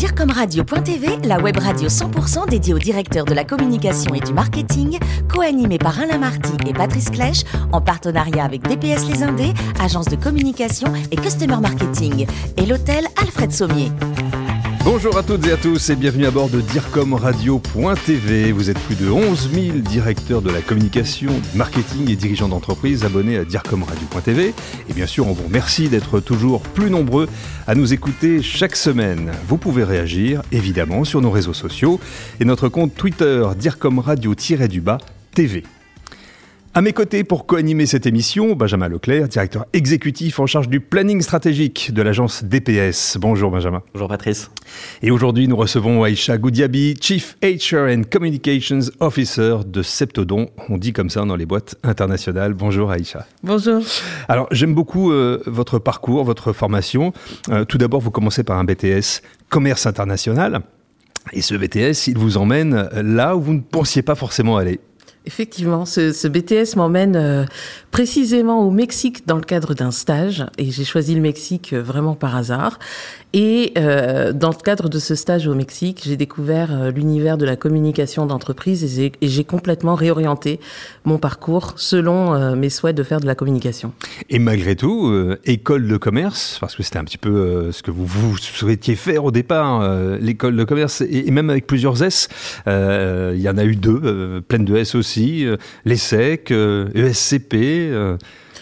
DIRCOMRadio.tv, la web radio 100% dédiée aux directeurs de la communication et du marketing, co-animée par Alain Marty et Patrice Clèche, en partenariat avec DPS Les Indés, agence de communication et customer marketing, et l'hôtel Alfred Sommier. Bonjour à toutes et à tous et bienvenue à bord de DIRCOMRadio.tv. Vous êtes plus de 11 000 directeurs de la communication, du marketing et dirigeants d'entreprise abonnés à DIRCOMRadio.tv. Et bien sûr, on vous remercie d'être toujours plus nombreux à nous écouter chaque semaine. Vous pouvez réagir évidemment sur nos réseaux sociaux et notre compte Twitter DIRCOMRadio-du-bas TV. À mes côtés pour co-animer cette émission, Benjamin Leclerc, directeur exécutif en charge du planning stratégique de l'agence DPS. Bonjour Benjamin. Bonjour Patrice. Et aujourd'hui, nous recevons Aïcha Goudiabi, Chief HR and Communications Officer de Septodon. On dit comme ça dans les boîtes internationales. Bonjour Aïcha. Bonjour. Alors, j'aime beaucoup euh, votre parcours, votre formation. Euh, tout d'abord, vous commencez par un BTS commerce international. Et ce BTS, il vous emmène là où vous ne pensiez pas forcément aller. Effectivement, ce, BTS m'emmène euh, précisément au Mexique dans le cadre d'un stage et j'ai choisi le Mexique euh, vraiment par hasard. Et euh, dans le cadre de ce stage au Mexique, j'ai découvert euh, l'univers de la communication d'entreprise et j'ai complètement réorienté mon parcours selon euh, mes souhaits de faire de la communication. Et malgré tout, euh, école de commerce, parce que c'était un petit peu ce que vous, vous souhaitiez faire au départ, l'école de commerce, et, même avec plusieurs S, il y en a eu deux, pleines de S aussi, l'ESSEC, ESCP. E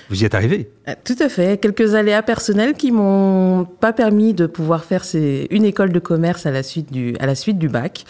vous y êtes arrivé tout à fait. Quelques aléas personnels qui m'ont pas permis de pouvoir faire ces, une école de commerce à la suite du, à la suite du bac.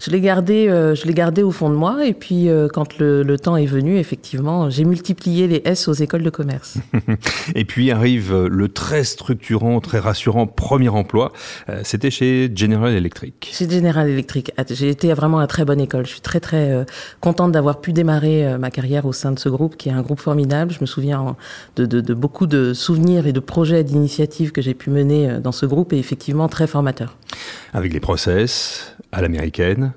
Je l'ai gardé, euh, je l'ai gardé au fond de moi. Et puis, euh, quand le, le, temps est venu, effectivement, j'ai multiplié les S aux écoles de commerce. et puis arrive le très structurant, très rassurant premier emploi. Euh, C'était chez General Electric. Chez General Electric. J'ai été vraiment à très bonne école. Je suis très, très euh, contente d'avoir pu démarrer ma carrière au sein de ce groupe, qui est un groupe formidable. Je me souviens de, de, de beaucoup de souvenirs et de projets, d'initiatives que j'ai pu mener euh, dans ce groupe et effectivement très formateur. Avec les process à l'américaine,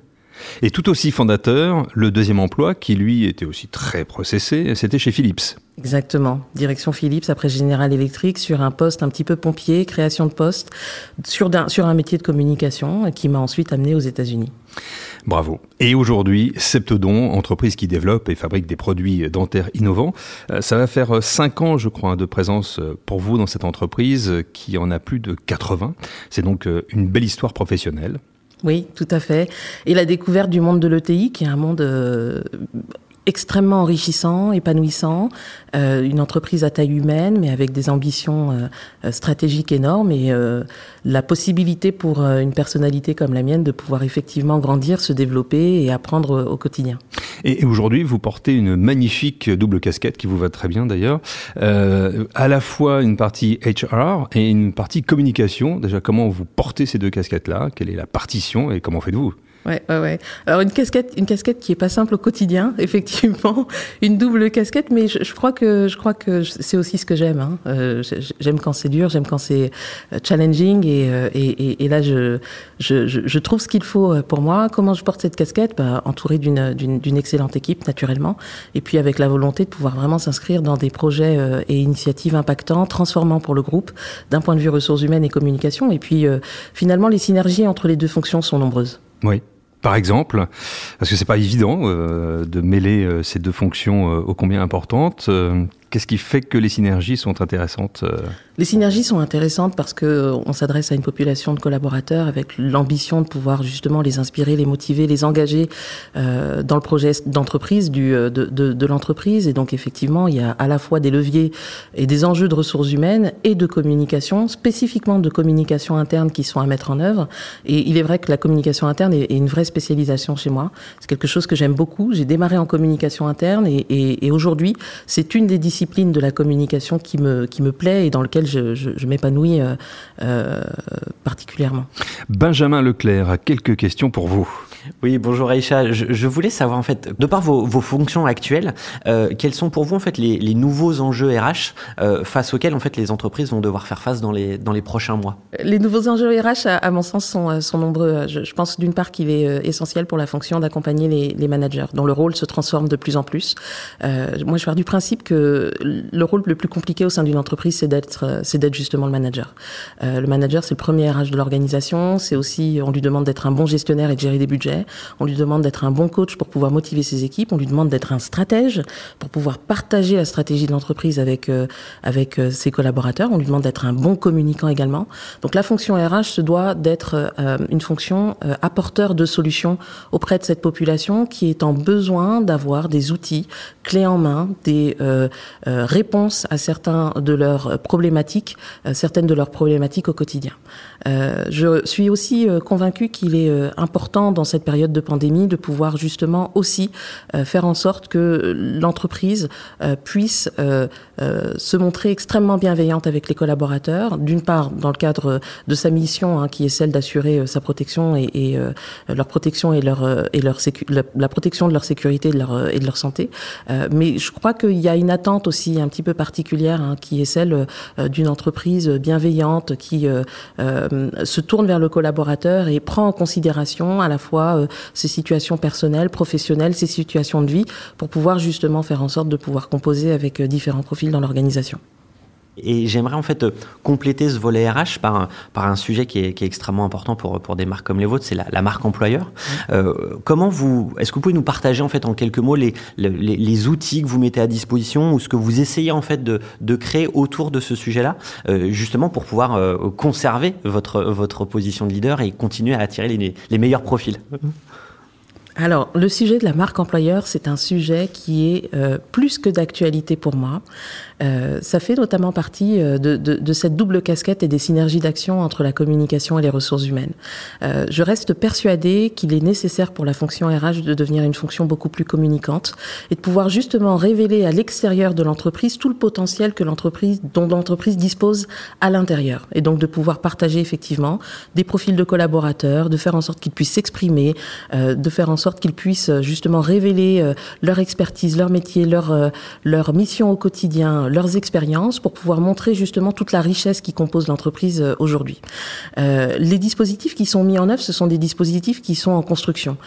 et tout aussi fondateur, le deuxième emploi, qui lui était aussi très processé, c'était chez Philips. Exactement. Direction Philips, après General Electric, sur un poste un petit peu pompier, création de poste, sur, un, sur un métier de communication, qui m'a ensuite amené aux États-Unis. Bravo. Et aujourd'hui, Septodon, entreprise qui développe et fabrique des produits dentaires innovants, euh, ça va faire 5 ans, je crois, de présence pour vous dans cette entreprise qui en a plus de 80. C'est donc euh, une belle histoire professionnelle. Oui, tout à fait. Et la découverte du monde de l'ETI, qui est un monde euh, extrêmement enrichissant, épanouissant, euh, une entreprise à taille humaine, mais avec des ambitions euh, stratégiques énormes et euh, la possibilité pour euh, une personnalité comme la mienne de pouvoir effectivement grandir, se développer et apprendre au quotidien. Et, aujourd'hui, vous portez une magnifique double casquette qui vous va très bien d'ailleurs, euh, à la fois une partie HR et une partie communication. Déjà, comment vous portez ces deux casquettes-là? Quelle est la partition et comment faites-vous? Ouais, ouais, ouais. Alors une casquette, une casquette qui est pas simple au quotidien, effectivement, une double casquette, mais je, je crois que je crois que c'est aussi ce que j'aime. Hein. Euh, j'aime quand c'est dur, j'aime quand c'est euh, challenging, et, euh, et, et, et là je, je, je trouve ce qu'il faut pour moi. Comment je porte cette casquette? Bah, Entouré d'une d'une excellente équipe, naturellement, et puis avec la volonté de pouvoir vraiment s'inscrire dans des projets et initiatives impactants, transformants pour le groupe, d'un point de vue ressources humaines et communication. Et puis finalement, les synergies entre les deux fonctions sont nombreuses. Oui par exemple, parce que c'est pas évident euh, de mêler euh, ces deux fonctions euh, ô combien importantes. Qu'est-ce qui fait que les synergies sont intéressantes Les synergies sont intéressantes parce que on s'adresse à une population de collaborateurs avec l'ambition de pouvoir justement les inspirer, les motiver, les engager euh, dans le projet d'entreprise de, de, l'entreprise. Et donc effectivement, il y a à la fois des leviers et des enjeux de ressources humaines et de communication, spécifiquement de communication interne qui sont à mettre en œuvre. Et il est vrai que la communication interne est, une vraie spécialisation chez moi. C'est quelque chose que j'aime beaucoup. J'ai démarré en communication interne et, et, et aujourd'hui, c'est une des disciplines de la communication qui me, qui me plaît et dans lequel je, je, je m'épanouis euh, euh, particulièrement. Benjamin Leclerc a quelques questions pour vous. Oui, bonjour Aïcha. Je, voulais savoir en fait, de par vos, fonctions actuelles, euh, quels sont pour vous en fait les, nouveaux enjeux RH euh, face auxquels en fait les entreprises vont devoir faire face dans les dans les prochains mois? Les nouveaux enjeux RH, à, mon sens, sont, euh, nombreux. Je, pense d'une part qu'il est essentiel pour la fonction d'accompagner les, les, managers, dont le rôle se transforme de plus en plus. moi, je pars du principe que le rôle le plus compliqué au sein d'une entreprise, c'est d'être c'est d'être justement le manager. le manager, c'est le premier RH de l'organisation. C'est aussi, on lui demande d'être un bon gestionnaire et de gérer des budgets on lui demande d'être un bon coach pour pouvoir motiver ses équipes. On lui demande d'être un stratège pour pouvoir partager la stratégie de l'entreprise avec euh, avec euh, ses collaborateurs. On lui demande d'être un bon communicant également. Donc la fonction RH se doit d'être euh, une fonction apporteur de solutions auprès de cette population qui est en besoin d'avoir des outils clés en main, des réponses à certains de leurs problématiques, certaines de leurs problématiques au quotidien. je suis aussi convaincue qu'il est important dans cette période de pandémie de pouvoir justement aussi euh, faire en sorte que l'entreprise euh, puisse euh, se montrer extrêmement bienveillante avec les collaborateurs. D'une part, dans le cadre de sa mission, hein, qui est celle d'assurer sa protection et, leur protection et leur et leur la, protection de leur sécurité et de leur et de leur santé. mais je crois qu'il y a une attente aussi un petit peu particulière hein, qui est celle d'une entreprise bienveillante qui se tourne vers le collaborateur et prend en considération à la fois euh, ses situations personnelles, professionnelles, ses situations de vie, pour pouvoir justement faire en sorte de pouvoir composer avec euh, différents profils dans l'organisation. Et j'aimerais en fait euh, compléter ce volet RH par un, par un sujet qui est, qui est extrêmement important pour, pour des marques comme les vôtres, c'est la, la, marque employeur. Euh, comment vous, est-ce que vous pouvez nous partager en fait en quelques mots les, les, les, outils que vous mettez à disposition ou ce que vous essayez en fait de, de créer autour de ce sujet-là, euh, justement pour pouvoir euh, conserver votre, votre position de leader et continuer à attirer les, les meilleurs profils? Alors, le sujet de la marque employeur, c'est un sujet qui est euh, plus que d'actualité pour moi. Euh, ça fait notamment partie euh, de, cette double casquette et des synergies d'action entre la communication et les ressources humaines. Je reste persuadée qu'il est nécessaire pour la fonction RH de devenir une fonction beaucoup plus communicante et de pouvoir justement révéler à l'extérieur de l'entreprise tout le potentiel que l'entreprise, dont l'entreprise dispose à l'intérieur. Et donc de pouvoir partager effectivement des profils de collaborateurs, de faire en sorte qu'ils puissent s'exprimer, de faire en sorte qu'ils puissent euh, justement révéler euh, leur expertise, leur métier, leur, euh, leur mission au quotidien, leurs expériences pour pouvoir montrer justement toute la richesse qui compose l'entreprise aujourd'hui. les dispositifs qui sont mis en œuvre, ce sont des dispositifs qui sont en construction.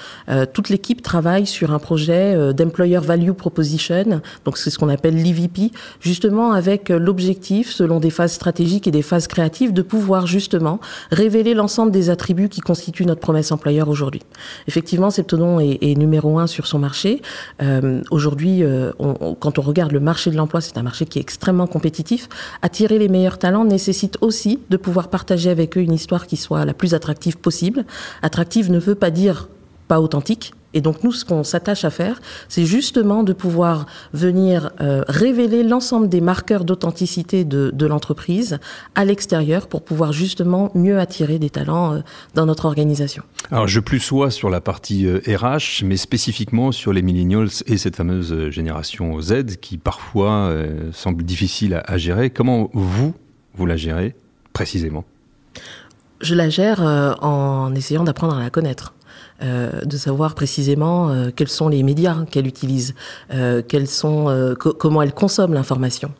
toute l'équipe travaille sur un projet d'employer value proposition, donc c'est ce qu'on appelle l'EVP, justement avec l'objectif, selon des phases stratégiques et des phases créatives, de pouvoir justement révéler l'ensemble des attributs qui constituent notre promesse employeur aujourd'hui. Effectivement, c'est nom est, numéro un sur son marché. Euh, aujourd'hui, euh, quand on regarde le marché de l'emploi, c'est un marché qui est extrêmement compétitif. Attirer les meilleurs talents nécessite aussi de pouvoir partager avec eux une histoire qui soit la plus attractive possible. Attractive ne veut pas dire pas authentique, et donc nous, ce qu'on s'attache à faire, c'est justement de pouvoir venir euh, révéler l'ensemble des marqueurs d'authenticité de, de l'entreprise à l'extérieur pour pouvoir justement mieux attirer des talents euh, dans notre organisation. Alors je plus sois sur la partie RH, euh, mais spécifiquement sur les millennials et cette fameuse génération Z qui parfois semble difficile à, à gérer. Comment vous, vous la gérez précisément? Je la gère en essayant d'apprendre à la connaître. Euh, de savoir précisément euh, quels sont les médias qu'elle utilise, euh, quels sont, comment elle consomme l'information,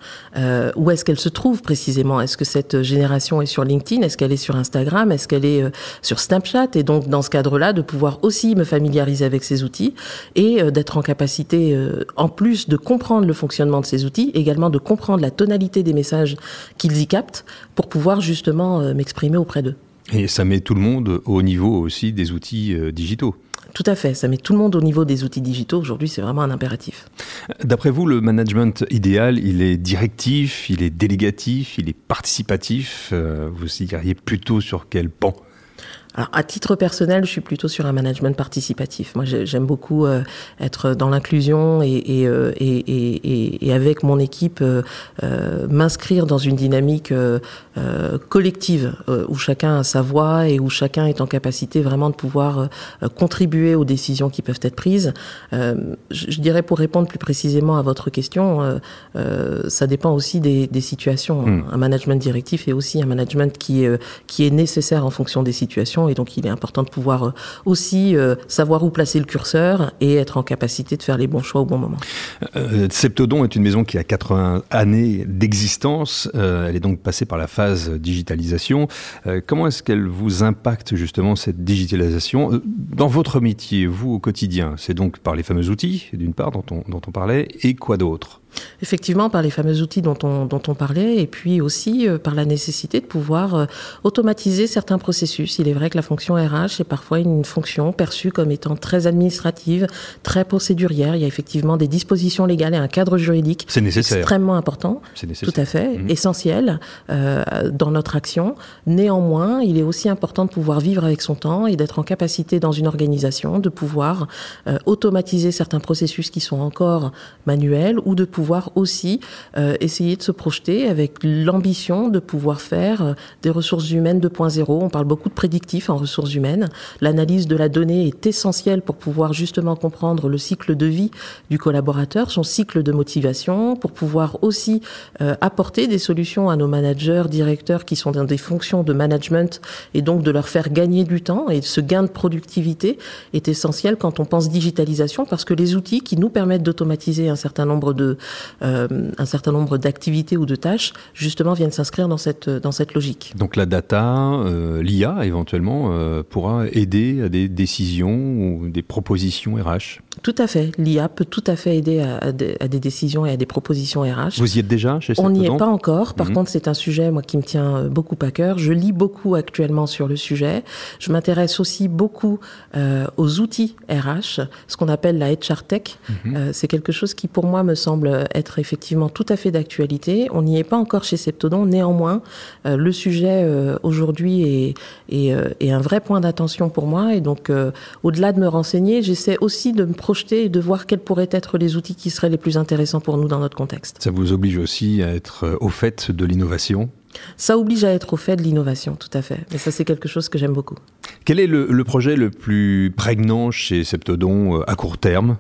où est-ce qu'elle se trouve précisément? Est-ce que cette génération est sur LinkedIn? Est-ce qu'elle est sur Instagram? Est-ce qu'elle est sur Snapchat? Et donc dans ce cadre-là, de pouvoir aussi me familiariser avec ces outils et d'être en capacité, en plus de comprendre le fonctionnement de ces outils, également de comprendre la tonalité des messages qu'ils y captent pour pouvoir justement m'exprimer auprès d'eux. Et ça met tout le monde au niveau aussi des outils euh, digitaux. Tout à fait, ça met tout le monde au niveau des outils digitaux. Aujourd'hui, c'est vraiment un impératif. D'après vous, le management idéal, il est directif, il est délégatif, il est participatif. Euh, vous iriez plutôt sur quel pan? Alors, à titre personnel, je suis plutôt sur un management participatif. Moi, j'aime beaucoup euh, être dans l'inclusion et, et, euh, et, et, avec mon équipe euh, m'inscrire dans une dynamique collective où chacun a sa voix et où chacun est en capacité vraiment de pouvoir contribuer aux décisions qui peuvent être prises. Je, dirais pour répondre plus précisément à votre question, ça dépend aussi des, des situations. Hmm. Un management directif est aussi un management qui est, qui est nécessaire en fonction des situations et donc il est important de pouvoir aussi savoir où placer le curseur et être en capacité de faire les bons choix au bon moment. Septodon est une maison qui a 80 années d'existence. elle est donc passée par la phase digitalisation. comment est-ce qu'elle vous impacte justement cette digitalisation dans votre métier, vous au quotidien? C'est donc par les fameux outils, d'une part, dont on, dont on parlait, et quoi d'autre? Effectivement, par les fameux outils dont on, dont on parlait, et puis aussi euh, par la nécessité de pouvoir euh, automatiser certains processus. Il est vrai que la fonction RH est parfois une fonction perçue comme étant très administrative, très procédurière. Il y a effectivement des dispositions légales et un cadre juridique C'est nécessaire. extrêmement important, C'est nécessaire. tout à fait, Mhm. essentiel euh, dans notre action. Néanmoins, il est aussi important de pouvoir vivre avec son temps et d'être en capacité dans une organisation de pouvoir automatiser certains processus qui sont encore manuels ou de pouvoir aussi euh, essayer de se projeter avec l'ambition de pouvoir faire euh, des ressources humaines 2.0. On parle beaucoup de prédictifs en ressources humaines. L'analyse de la donnée est essentielle pour pouvoir justement comprendre le cycle de vie du collaborateur, son cycle de motivation, pour pouvoir aussi euh, apporter des solutions à nos managers, directeurs qui sont dans des fonctions de management et donc de leur faire gagner du temps. Et ce gain de productivité est essentiel quand on pense digitalisation parce que les outils qui nous permettent d'automatiser un certain nombre de un certain nombre d'activités ou de tâches justement viennent s'inscrire dans cette dans cette logique. Donc la data, euh, l'IA éventuellement, euh, pourra aider à des décisions ou des propositions RH. Tout à fait. L'IA peut tout à fait aider à, à des, à des décisions et à des propositions RH. Vous y êtes déjà chez On n'y est pas encore. Par Mhm. contre, c'est un sujet moi qui me tient euh, beaucoup à cœur. Je lis beaucoup actuellement sur le sujet. Je m'intéresse aussi beaucoup euh, aux outils RH, ce qu'on appelle la HR Tech. Mhm. Euh, c'est quelque chose qui, pour moi, me semble être effectivement tout à fait d'actualité. On n'y est pas encore chez Septodon. Néanmoins, euh, le sujet euh, aujourd'hui est, est, euh, est un vrai point d'attention pour moi. Et donc, euh, au-delà de me renseigner, j'essaie aussi de me projeter et de voir quels pourraient être les outils qui seraient les plus intéressants pour nous dans notre contexte. Ça vous oblige aussi à être euh, au fait de l'innovation? Ça oblige à être au fait de l'innovation, tout à fait. Mais ça, c'est quelque chose que j'aime beaucoup. Quel est le, le projet le plus prégnant chez Septodon euh, à court terme?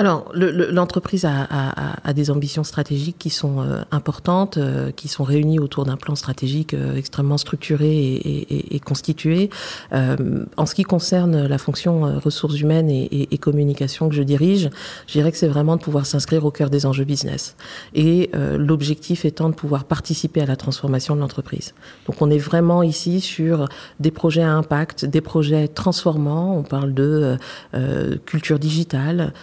Alors, le- le- l'entreprise a, a- a- des ambitions stratégiques qui sont euh, importantes, euh, qui sont réunies autour d'un plan stratégique euh, extrêmement structuré et, et- et- constitué. Euh, en ce qui concerne la fonction euh, ressources humaines et, et- communication que je dirige, je dirais que c'est vraiment de pouvoir s'inscrire au cœur des enjeux business. Et euh, l'objectif étant de pouvoir participer à la transformation de l'entreprise. Donc, on est vraiment ici sur des projets à impact, des projets transformants. On parle de culture digitale.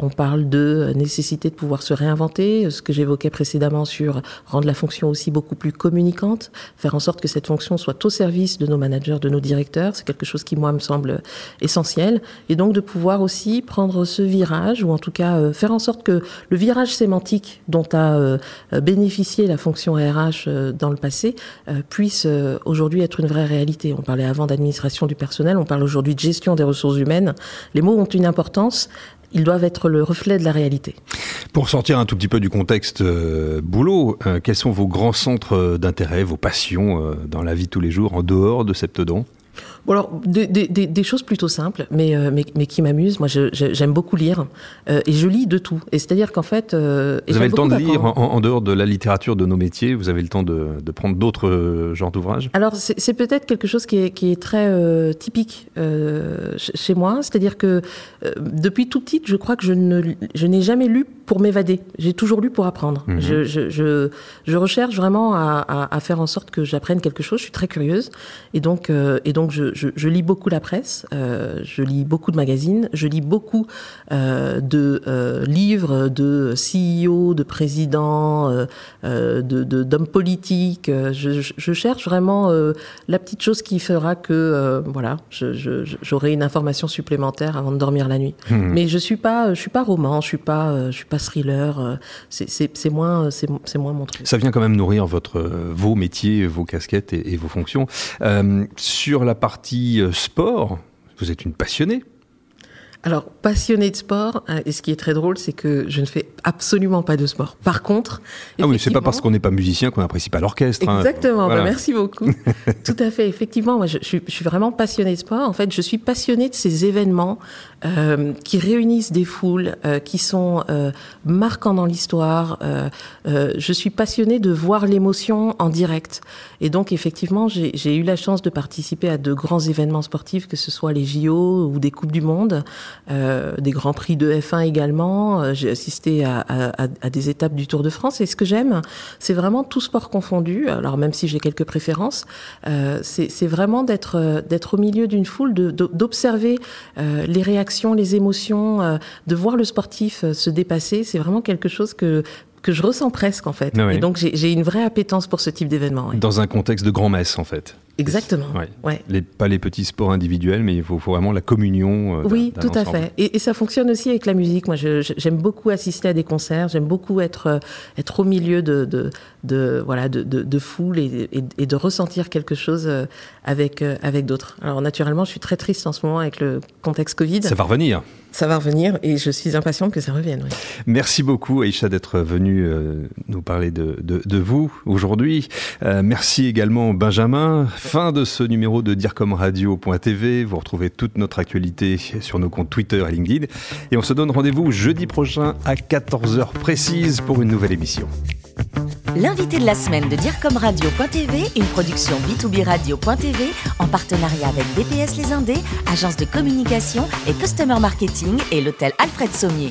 Euh, on parle de nécessité de pouvoir se réinventer, ce que j'évoquais précédemment sur rendre la fonction aussi beaucoup plus communicante, faire en sorte que cette fonction soit au service de nos managers, de nos directeurs. C'est quelque chose qui, moi, me semble essentiel. Et donc de pouvoir aussi prendre ce virage, ou en tout cas euh, faire en sorte que le virage sémantique dont a euh, bénéficié la fonction RH euh, dans le passé euh, puisse euh, aujourd'hui être une vraie réalité. On parlait avant d'administration du personnel, on parle aujourd'hui de gestion des ressources humaines. Les mots ont une importance. Ils doivent être le reflet de la réalité. Pour sortir un tout petit peu du contexte euh, boulot, euh, quels sont vos grands centres d'intérêt, vos passions euh, dans la vie de tous les jours, en dehors de Septodon Bon alors, des, des- des- choses plutôt simples, mais, euh, mais, mais qui m'amusent. Moi, j'aime beaucoup lire euh, et je lis de tout. Et c'est-à-dire qu'en fait, euh, Vous avez le temps de lire en, en dehors de la littérature de nos métiers Vous avez le temps de, de prendre d'autres euh, genres d'ouvrages? Alors, c'est peut-être quelque chose qui est, qui est très euh, typique euh, ch- chez moi. C'est-à-dire que euh, depuis tout petite, je crois que je ne je n'ai jamais lu pour m'évader. J'ai toujours lu pour apprendre. Mhm. je, je, je, je recherche vraiment à, à, à faire en sorte que j'apprenne quelque chose. Je suis très curieuse. Et donc, euh, et donc je, je, je lis beaucoup la presse, euh, je lis beaucoup de magazines, je lis beaucoup euh, de euh, livres de CEO, de présidents, de- de- d'hommes politiques. Je, cherche vraiment la petite chose qui fera que voilà, je- j'aurai une information supplémentaire avant de dormir la nuit. Mhm. Mais je suis pas, je suis pas roman, je suis pas, je suis pas thriller. c'est- C'est c'est moins, c'est c'est moins mon truc. Ça vient quand même nourrir votre, vos métiers, vos casquettes et, et vos fonctions. Sur la partie euh, sport, vous êtes une passionnée. alors, passionné de sport, euh, et ce qui est très drôle, c'est que je ne fais absolument pas de sport. Par contre, ah oui, c'est pas parce qu'on n'est pas musicien qu'on n'apprécie pas l'orchestre. Hein. Exactement. Bah, merci beaucoup. Tout à fait. Effectivement, moi, je, je, suis vraiment passionné de sport. En fait, je suis passionné de ces événements euh, qui réunissent des foules, euh, qui sont euh, marquants dans l'histoire. Euh, je suis passionnée de voir l'émotion en direct. Et donc, effectivement, j'ai eu la chance de participer à de grands événements sportifs, que ce soit les JO ou des Coupes du Monde. Des grands prix de F1 également. J'ai assisté à, des étapes du Tour de France. Et ce que j'aime, c'est vraiment tout sport confondu. Alors même si j'ai quelques préférences, c'est vraiment d'être au milieu d'une foule, d'observer les réactions, les émotions, de voir le sportif se dépasser. C'est vraiment quelque chose que que je ressens presque en fait. Ah Et donc j'ai une vraie appétence pour ce type d'événement. Dans un contexte de grand-messe en fait. Exactement. Ouais. Les, pas les petits sports individuels, mais il faut, faut vraiment la communion. Euh, oui, tout à fait. Et, et, ça fonctionne aussi avec la musique. Moi, j'aime beaucoup assister à des concerts. J'aime beaucoup être euh, être au milieu de de, de voilà de, de, de foule et, et, et, de ressentir quelque chose euh, avec avec d'autres. Alors naturellement, je suis très triste en ce moment avec le contexte Covid. Ça va revenir. Ça va revenir et je suis impatiente que ça revienne. Oui. Merci beaucoup, Aïcha, d'être venue nous parler de, de, de vous aujourd'hui. Euh, merci également, Benjamin. Fin de ce numéro de DIRCOMRadio.tv. Vous retrouvez toute notre actualité sur nos comptes Twitter et LinkedIn. Et on se donne rendez-vous jeudi prochain à 14h précise pour une nouvelle émission. L'invité de la semaine de DIRCOMRadio.tv, une production B2B Radio.tv en partenariat avec DPS Les Indés, agence de communication et customer marketing et l'hôtel Alfred Sommier.